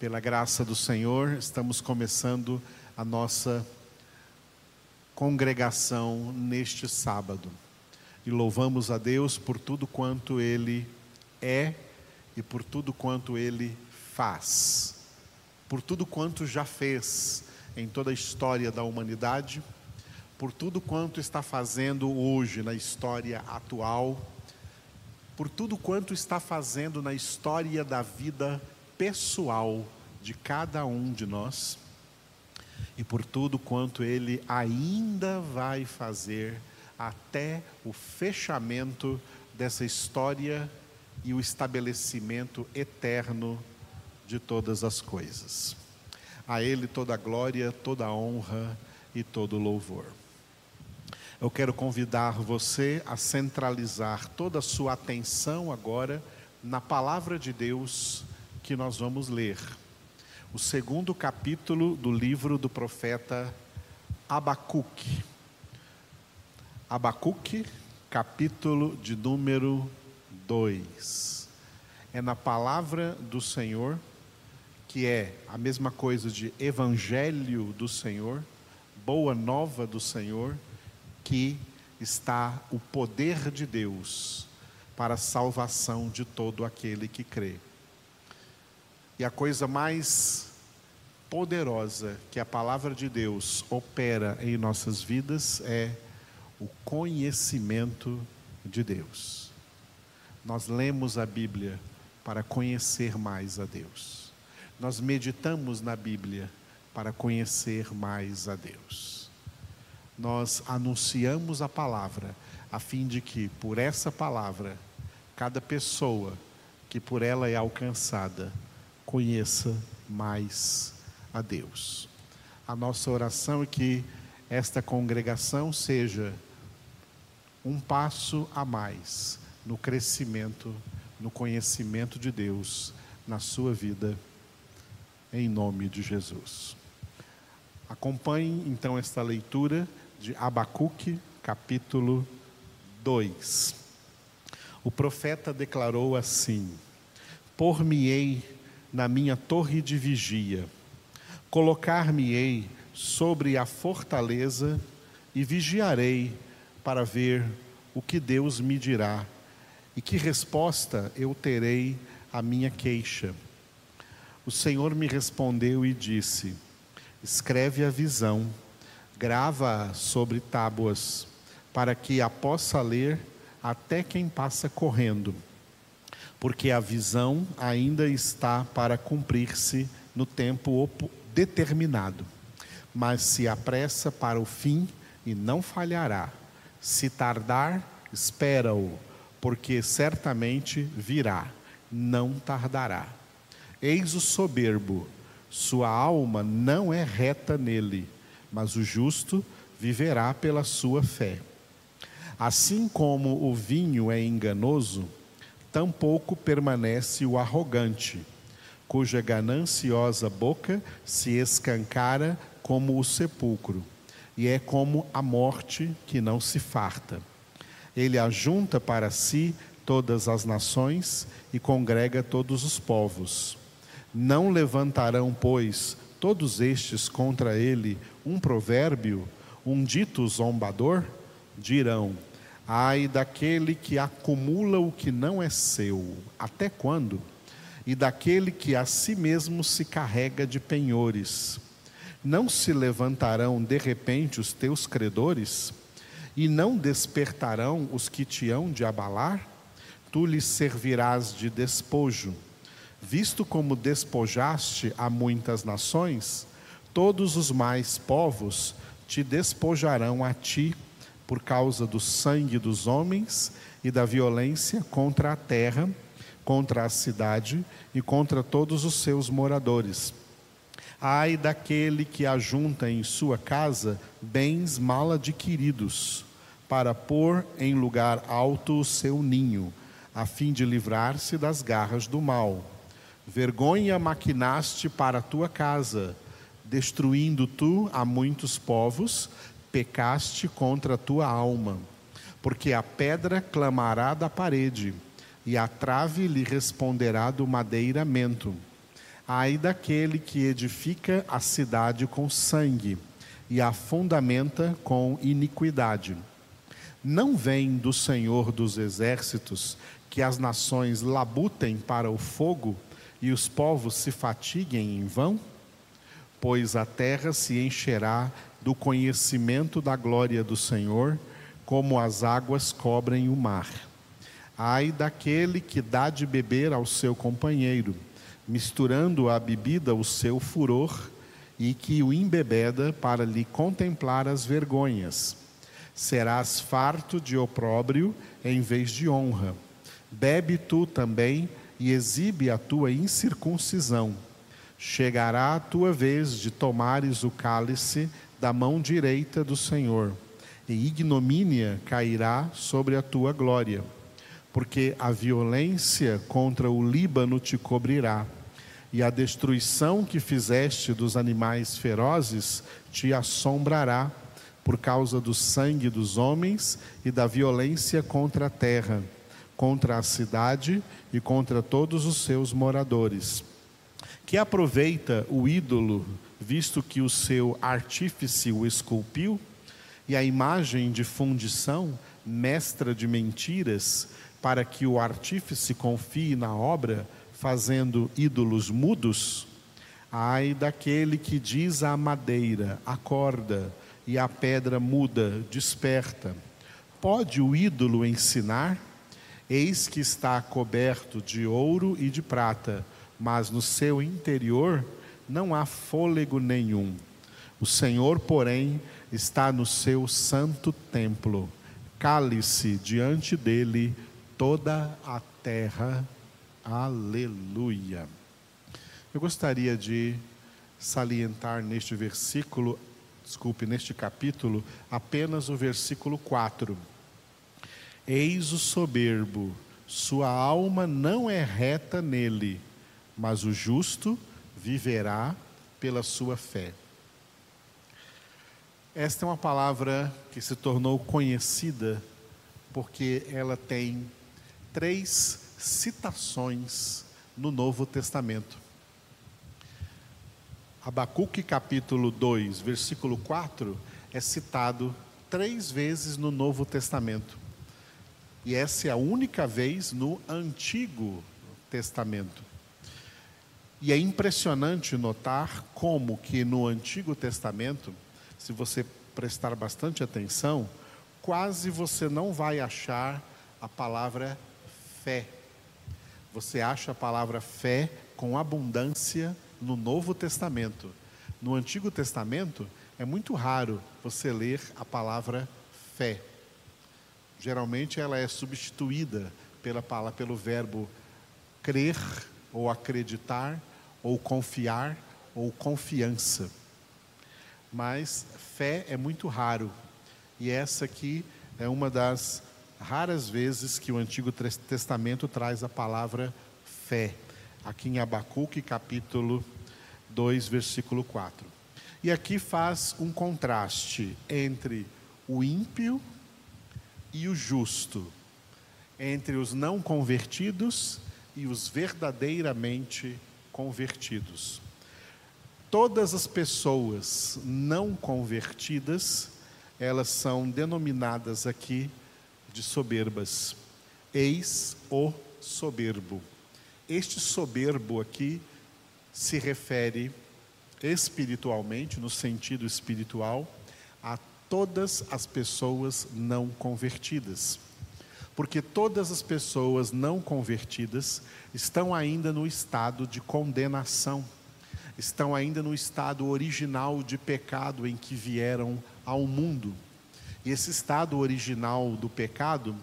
Pela graça do Senhor, estamos começando a nossa congregação neste sábado. E louvamos a Deus por tudo quanto Ele é e por tudo quanto Ele faz. Por tudo quanto já fez em toda a história da humanidade, por tudo quanto está fazendo hoje na história atual, por tudo quanto está fazendo na história da vida pessoal de cada um de nós e por tudo quanto Ele ainda vai fazer até o fechamento dessa história e o estabelecimento eterno de todas as coisas. A Ele toda a glória, toda a honra e todo o louvor. Eu quero convidar você a centralizar toda a sua atenção agora na palavra de Deus que nós vamos ler. O segundo capítulo do livro do profeta Abacuque. Abacuque, capítulo de número 2. É na palavra do Senhor, que é a mesma coisa de evangelho do Senhor, boa nova do Senhor, que está o poder de Deus para a salvação de todo aquele que crê. E a coisa mais poderosa que a palavra de Deus opera em nossas vidas é o conhecimento de Deus. Nós lemos a Bíblia para conhecer mais a Deus. Nós meditamos na Bíblia para conhecer mais a Deus. Nós anunciamos a palavra a fim de que por essa palavra cada pessoa que por ela é alcançada conheça mais a Deus. A nossa oração é que esta congregação seja um passo a mais no crescimento, no conhecimento de Deus na sua vida, em nome de Jesus. Acompanhe então esta leitura de Abacuque, capítulo 2. O profeta declarou assim: Por-me-ei na minha torre de vigia. Colocar-me-ei sobre a fortaleza e vigiarei para ver o que Deus me dirá e que resposta eu terei à minha queixa. O Senhor me respondeu e disse: Escreve a visão, grava-a sobre tábuas, para que a possa ler até quem passa correndo porque a visão ainda está para cumprir-se no tempo determinado. Mas se apressa para o fim e não falhará. Se tardar, espera-o, porque certamente virá, não tardará. Eis o soberbo, sua alma não é reta nele, mas o justo viverá pela sua fé. Assim como o vinho é enganoso, tampouco permanece o arrogante, cuja gananciosa boca se escancara como o sepulcro, e é como a morte que não se farta. Ele ajunta para si todas as nações e congrega todos os povos. Não levantarão, pois, todos estes contra ele um provérbio, um dito zombador? Dirão: Ai daquele que acumula o que não é seu, até quando? E daquele que a si mesmo se carrega de penhores. Não se levantarão de repente os teus credores? E não despertarão os que te hão de abalar? Tu lhes servirás de despojo. Visto como despojaste a muitas nações, todos os mais povos te despojarão a ti por causa do sangue dos homens e da violência contra a terra, contra a cidade e contra todos os seus moradores. Ai daquele que ajunta em sua casa bens mal adquiridos, para pôr em lugar alto o seu ninho, a fim de livrar-se das garras do mal. Vergonha maquinaste para a tua casa, destruindo tu a muitos povos, pecaste contra a tua alma, porque a pedra clamará da parede, e a trave lhe responderá do madeiramento. Ai daquele que edifica a cidade com sangue e a fundamenta com iniquidade. Não vem do Senhor dos exércitos que as nações labutem para o fogo e os povos se fatiguem em vão? Pois a terra se encherá do conhecimento da glória do Senhor, como as águas cobrem o mar. Ai daquele que dá de beber ao seu companheiro, misturando à bebida o seu furor, e que o embebeda para lhe contemplar as vergonhas. Serás farto de opróbrio em vez de honra. Bebe tu também e exibe a tua incircuncisão. Chegará a tua vez de tomares o cálice da mão direita do Senhor, e ignomínia cairá sobre a tua glória, porque a violência contra o Líbano te cobrirá, e a destruição que fizeste dos animais ferozes te assombrará, por causa do sangue dos homens e da violência contra a terra, contra a cidade e contra todos os seus moradores. Que aproveita o ídolo visto que o seu artífice o esculpiu, e a imagem de fundição, mestra de mentiras, para que o artífice confie na obra, fazendo ídolos mudos? Ai daquele que diz à madeira, acorda, e à pedra muda, desperta. Pode o ídolo ensinar? Eis que está coberto de ouro e de prata, mas no seu interior não há fôlego nenhum. O Senhor, porém, está no seu santo templo. Cale-se diante dele toda a terra. Aleluia. Eu gostaria de salientar neste versículo, desculpe, neste capítulo, apenas o versículo 4. Eis o soberbo, sua alma não é reta nele, mas o justo viverá pela sua fé. Esta é uma palavra que se tornou conhecida porque ela tem três citações no Novo Testamento. Abacuque capítulo 2, versículo 4 é citado três vezes no Novo Testamento. E essa é a única vez no Antigo Testamento. E é impressionante notar como que no Antigo Testamento, se você prestar bastante atenção, quase você não vai achar a palavra fé. Você acha a palavra fé com abundância no Novo Testamento. No Antigo Testamento é muito raro você ler a palavra fé. Geralmente ela é substituída pela pelo verbo crer ou acreditar ou confiar, ou confiança. Mas fé é muito raro. E essa aqui é uma das raras vezes que o Antigo Testamento traz a palavra fé. Aqui em Abacuque, capítulo 2, versículo 4. E aqui faz um contraste entre o ímpio e o justo, entre os não convertidos e os verdadeiramente convertidos. Todas as pessoas não convertidas, elas são denominadas aqui de soberbas. Eis o soberbo. Este soberbo aqui se refere espiritualmente, no sentido espiritual, a todas as pessoas não convertidas porque todas as pessoas não convertidas estão ainda no estado de condenação, estão ainda no estado original de pecado em que vieram ao mundo. E esse estado original do pecado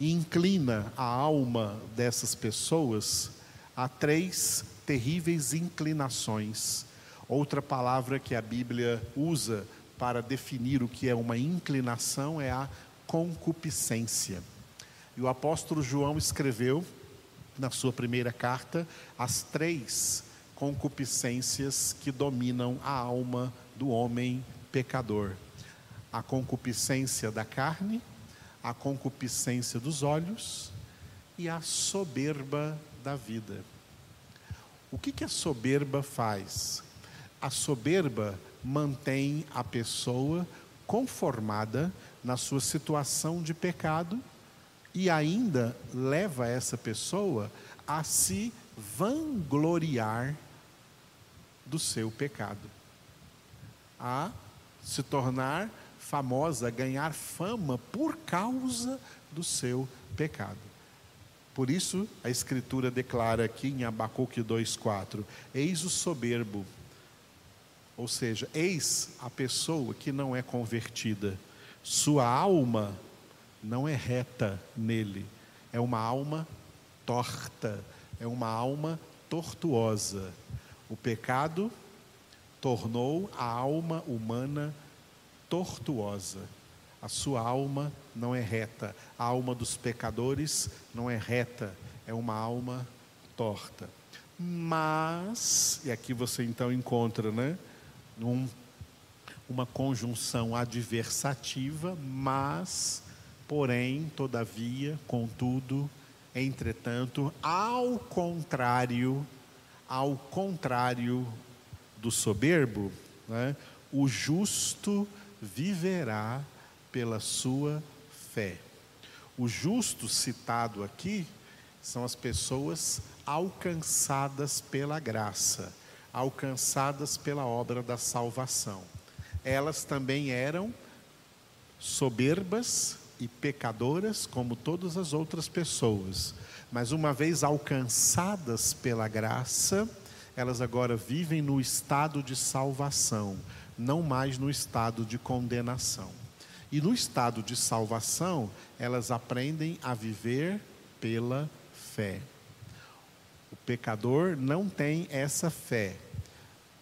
inclina a alma dessas pessoas a três terríveis inclinações. Outra palavra que a Bíblia usa para definir o que é uma inclinação é a concupiscência. E o apóstolo João escreveu, na sua primeira carta, as três concupiscências que dominam a alma do homem pecador: a concupiscência da carne, a concupiscência dos olhos e a soberba da vida. O que, que a soberba faz? A soberba mantém a pessoa conformada na sua situação de pecado e ainda leva essa pessoa a se vangloriar do seu pecado, a se tornar famosa, ganhar fama por causa do seu pecado. Por isso, a Escritura declara aqui em Abacuque 2,4: Eis o soberbo, ou seja, eis a pessoa que não é convertida, sua alma não é reta nele, é uma alma torta, é uma alma tortuosa. O pecado tornou a alma humana tortuosa. A sua alma não é reta. A alma dos pecadores não é reta, é uma alma torta. Mas, e aqui você então encontra, né? Um, uma conjunção adversativa, mas, porém, todavia, contudo, entretanto, ao contrário, ao contrário do soberbo, né, o justo viverá pela sua fé. O justo citado aqui são as pessoas alcançadas pela graça, alcançadas pela obra da salvação. Elas também eram soberbas e pecadoras, como todas as outras pessoas, mas uma vez alcançadas pela graça, elas agora vivem no estado de salvação, não mais no estado de condenação. E no estado de salvação, elas aprendem a viver pela fé. O pecador não tem essa fé.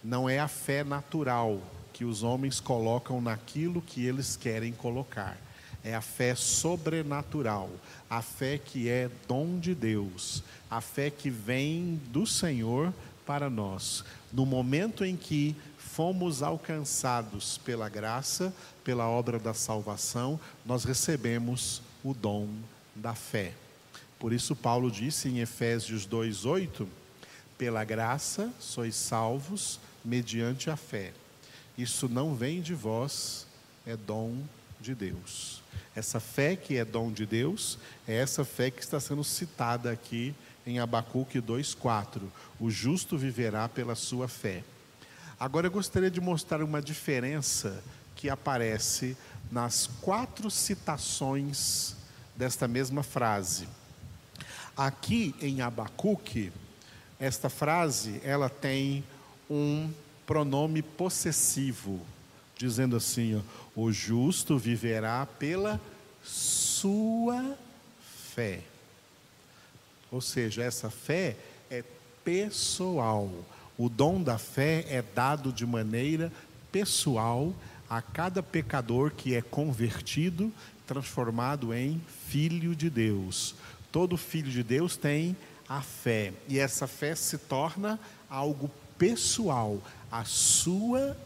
Não é a fé natural que os homens colocam naquilo que eles querem colocar. É a fé sobrenatural, a fé que é dom de Deus, a fé que vem do Senhor para nós. No momento em que fomos alcançados pela graça, pela obra da salvação, nós recebemos o dom da fé. Por isso, Paulo disse em Efésios 2,8: pela graça sois salvos mediante a fé. Isso não vem de vós, é dom de Deus. Essa fé que é dom de Deus, é essa fé que está sendo citada aqui em Abacuque 2,4. O justo viverá pela sua fé. Agora eu gostaria de mostrar uma diferença que aparece nas quatro citações desta mesma frase. Aqui em Abacuque, esta frase, ela tem um pronome possessivo, dizendo assim: ó, o justo viverá pela sua fé. Ou seja, essa fé é pessoal. O dom da fé é dado de maneira pessoal a cada pecador que é convertido, transformado em filho de Deus. Todo filho de Deus tem a fé, e essa fé se torna algo pessoal, a sua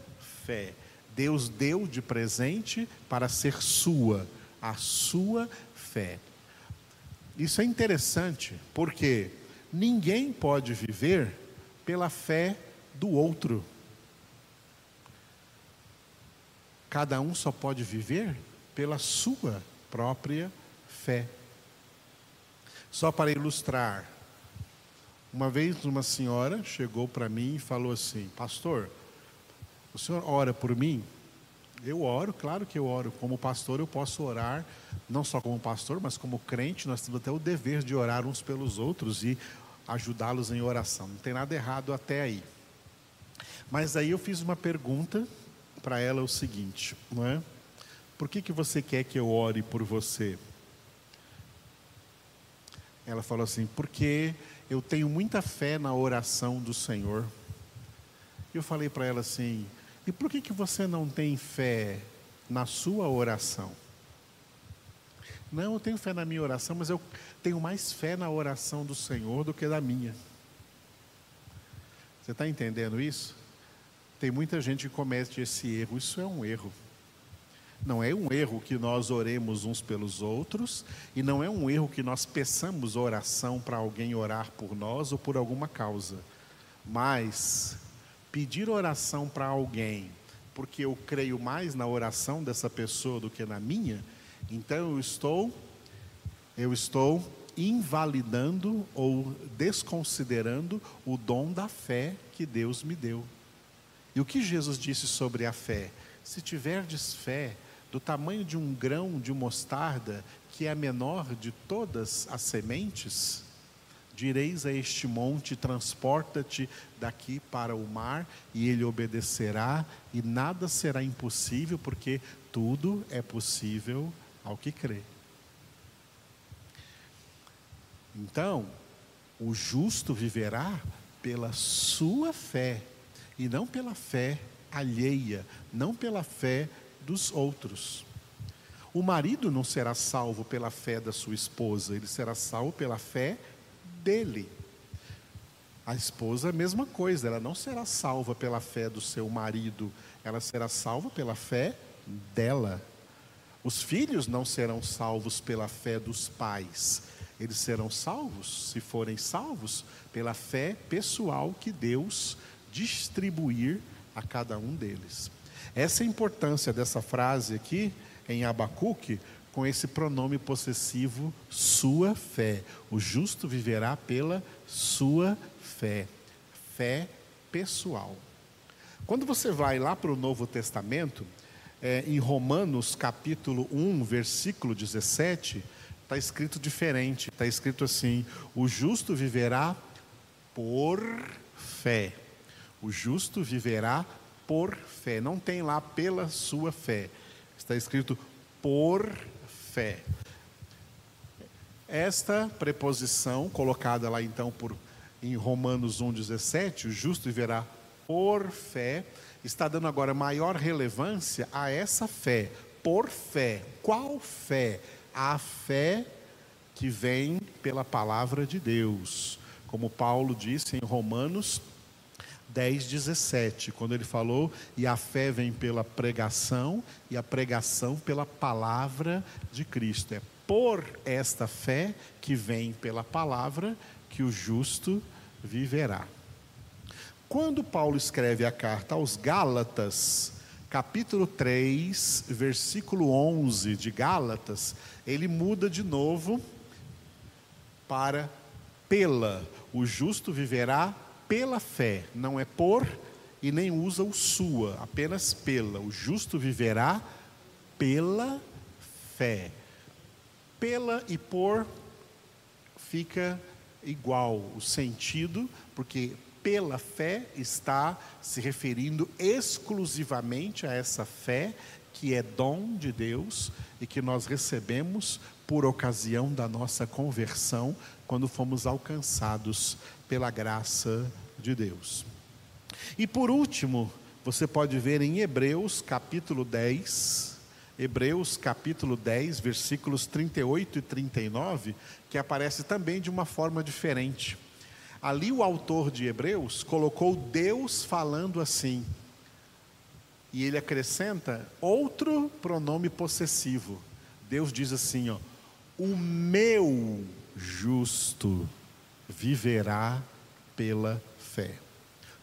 fé. Deus deu de presente para ser sua, a sua fé. Isso é interessante, porque ninguém pode viver pela fé do outro. Cada um só pode viver pela sua própria fé. Só para ilustrar, uma vez uma senhora chegou para mim e falou assim: Pastor, o senhor ora por mim? Eu oro, claro que eu oro. Como pastor, eu posso orar, não só como pastor, mas como crente, nós temos até o dever de orar uns pelos outros e ajudá-los em oração. Não tem nada errado até aí. Mas aí eu fiz uma pergunta para ela o seguinte, não é? Por que, que você quer que eu ore por você? Ela falou assim, porque eu tenho muita fé na oração do Senhor. Eu falei para ela assim, e por que, que você não tem fé na sua oração? Não, eu tenho fé na minha oração, mas eu tenho mais fé na oração do Senhor do que da minha. Você está entendendo isso? Tem muita gente que comete esse erro. Isso é um erro. Não é um erro que nós oremos uns pelos outros, e não é um erro que nós peçamos oração para alguém orar por nós ou por alguma causa. Mas pedir oração para alguém, porque eu creio mais na oração dessa pessoa do que na minha, então eu estou eu estou invalidando ou desconsiderando o dom da fé que Deus me deu. E o que Jesus disse sobre a fé? Se tiverdes fé do tamanho de um grão de mostarda, que é a menor de todas as sementes, direis a este monte: transporta-te daqui para o mar, e ele obedecerá, e nada será impossível, porque tudo é possível ao que crê. Então, o justo viverá pela sua fé, e não pela fé alheia, não pela fé dos outros. O marido não será salvo pela fé da sua esposa, ele será salvo pela fé dele. A esposa, a mesma coisa, ela não será salva pela fé do seu marido, ela será salva pela fé dela. Os filhos não serão salvos pela fé dos pais, eles serão salvos, se forem salvos, pela fé pessoal que Deus distribuir a cada um deles. Essa é a importância dessa frase aqui em Abacuque, com esse pronome possessivo, sua fé. O justo viverá pela sua fé. Fé pessoal. Quando você vai lá para o Novo Testamento, é, em Romanos capítulo 1, versículo 17, está escrito diferente. Está escrito assim: o justo viverá por fé. O justo viverá por fé. Não tem lá pela sua fé. Está escrito por fé. Esta preposição, colocada lá então por, em Romanos 1,17, o justo viverá por fé, está dando agora maior relevância a essa fé. Por fé. Qual fé? A fé que vem pela palavra de Deus. Como Paulo disse em Romanos 10, 17, quando ele falou: E a fé vem pela pregação, e a pregação pela palavra de Cristo. É por esta fé que vem pela palavra que o justo viverá. Quando Paulo escreve a carta aos Gálatas, capítulo 3, versículo 11 de Gálatas, ele muda de novo para pela. O justo viverá pela fé, não é por e nem usa o sua, apenas pela. O justo viverá pela fé. Pela e por fica igual o sentido, porque pela fé está se referindo exclusivamente a essa fé que é dom de Deus e que nós recebemos por ocasião da nossa conversão, quando fomos alcançados pela graça de Deus. E por último, você pode ver em Hebreus capítulo 10, Hebreus capítulo 10, versículos 38 e 39, que aparece também de uma forma diferente. Ali o autor de Hebreus colocou Deus falando assim. E ele acrescenta outro pronome possessivo. Deus diz assim, ó: "O meu justo viverá pela fé.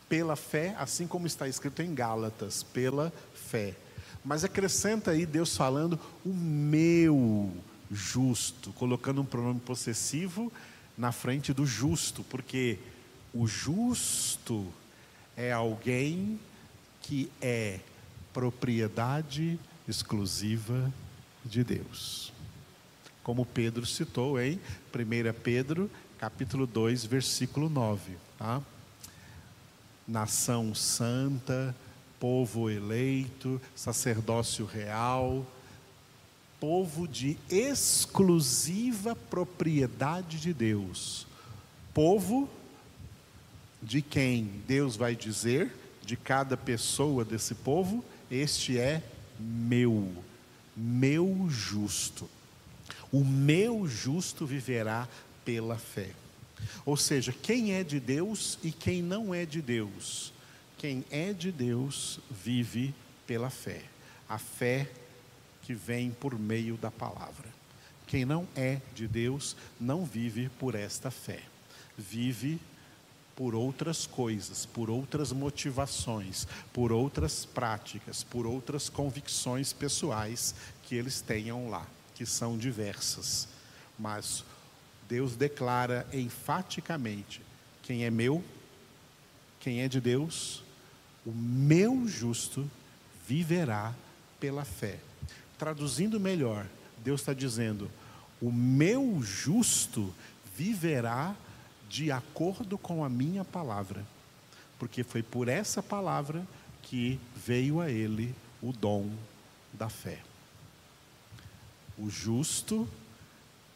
Pela fé, assim como está escrito em Gálatas, pela fé. Mas acrescenta aí Deus falando o meu justo, colocando um pronome possessivo na frente do justo, porque o justo é alguém que é propriedade exclusiva de Deus. Como Pedro citou em 1 Pedro capítulo 2, versículo 9. Tá? Nação santa, povo eleito, sacerdócio real, povo de exclusiva propriedade de Deus. Povo de quem Deus vai dizer, de cada pessoa desse povo, este é meu, meu justo. O meu justo viverá pela fé. Ou seja, quem é de Deus e quem não é de Deus. Quem é de Deus vive pela fé. A fé que vem por meio da palavra. Quem não é de Deus não vive por esta fé. Vive por outras coisas, por outras motivações, por outras práticas, por outras convicções pessoais que eles tenham lá, que são diversas. Mas Deus declara enfaticamente: quem é meu, quem é de Deus, o meu justo viverá pela fé. Traduzindo melhor, Deus está dizendo: o meu justo viverá de acordo com a minha palavra, porque foi por essa palavra que veio a ele o dom da fé. O justo,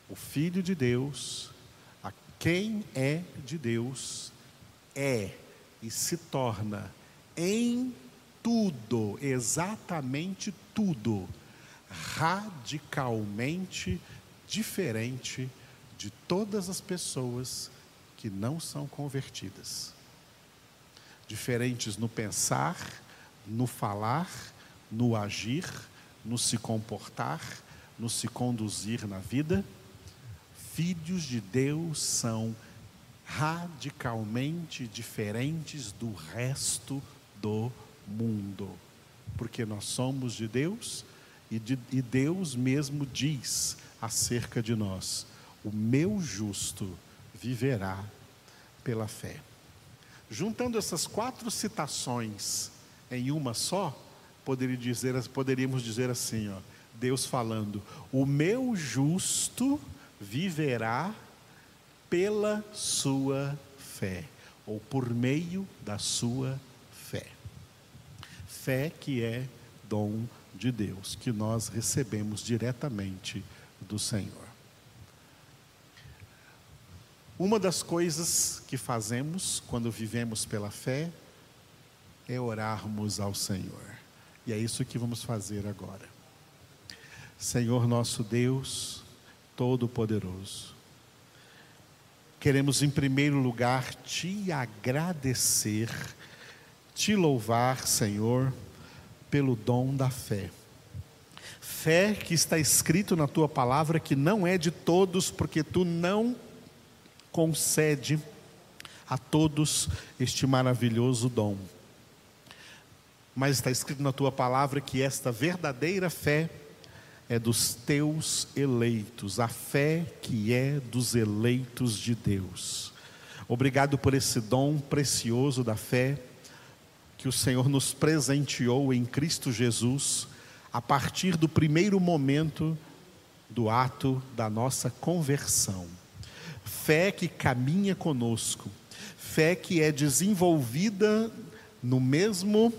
o Filho de Deus, a quem é de Deus, é e se torna em tudo, exatamente tudo, radicalmente diferente de todas as pessoas que não são convertidas. Diferentes no pensar, no falar, no agir, no se comportar, no se conduzir na vida. Filhos de Deus são radicalmente diferentes do resto do mundo, porque nós somos de Deus e, de, e Deus mesmo diz acerca de nós: o meu justo viverá pela fé. Juntando essas quatro citações em uma só, poderia dizer, poderíamos dizer assim: ó, Deus falando, o meu justo viverá pela sua fé, ou por meio da sua fé. Fé que é dom de Deus, que nós recebemos diretamente do Senhor. Uma das coisas que fazemos quando vivemos pela fé é orarmos ao Senhor. E é isso que vamos fazer agora. Senhor nosso Deus, Todo-Poderoso, queremos em primeiro lugar te agradecer, te louvar, Senhor, pelo dom da fé. Fé que está escrito na tua palavra que não é de todos, porque tu não concede a todos este maravilhoso dom. Mas está escrito na tua palavra que esta verdadeira fé é dos teus eleitos, a fé que é dos eleitos de Deus. Obrigado por esse dom precioso da fé que o Senhor nos presenteou em Cristo Jesus a partir do primeiro momento do ato da nossa conversão fé que caminha conosco, fé que é desenvolvida no mesmo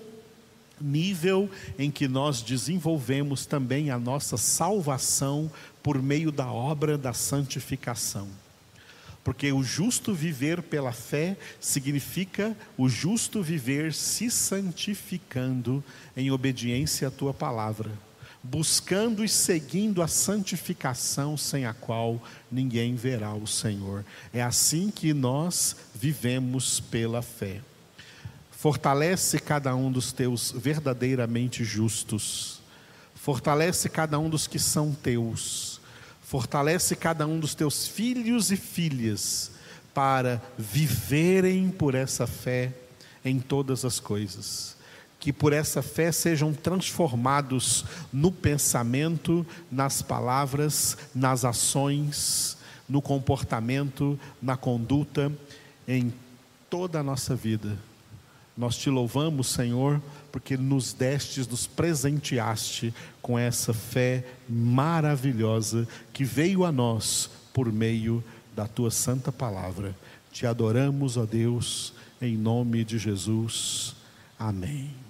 nível em que nós desenvolvemos também a nossa salvação por meio da obra da santificação. Porque o justo viver pela fé significa o justo viver se santificando em obediência à tua palavra buscando e seguindo a santificação sem a qual ninguém verá o Senhor. É assim que nós vivemos pela fé. Fortalece cada um dos teus verdadeiramente justos. Fortalece cada um dos que são teus. Fortalece cada um dos teus filhos e filhas para viverem por essa fé em todas as coisas que por essa fé sejam transformados no pensamento, nas palavras, nas ações, no comportamento, na conduta, em toda a nossa vida. Nós te louvamos, Senhor, porque nos destes, nos presenteaste com essa fé maravilhosa que veio a nós por meio da tua santa palavra. Te adoramos, ó Deus, em nome de Jesus. Amém.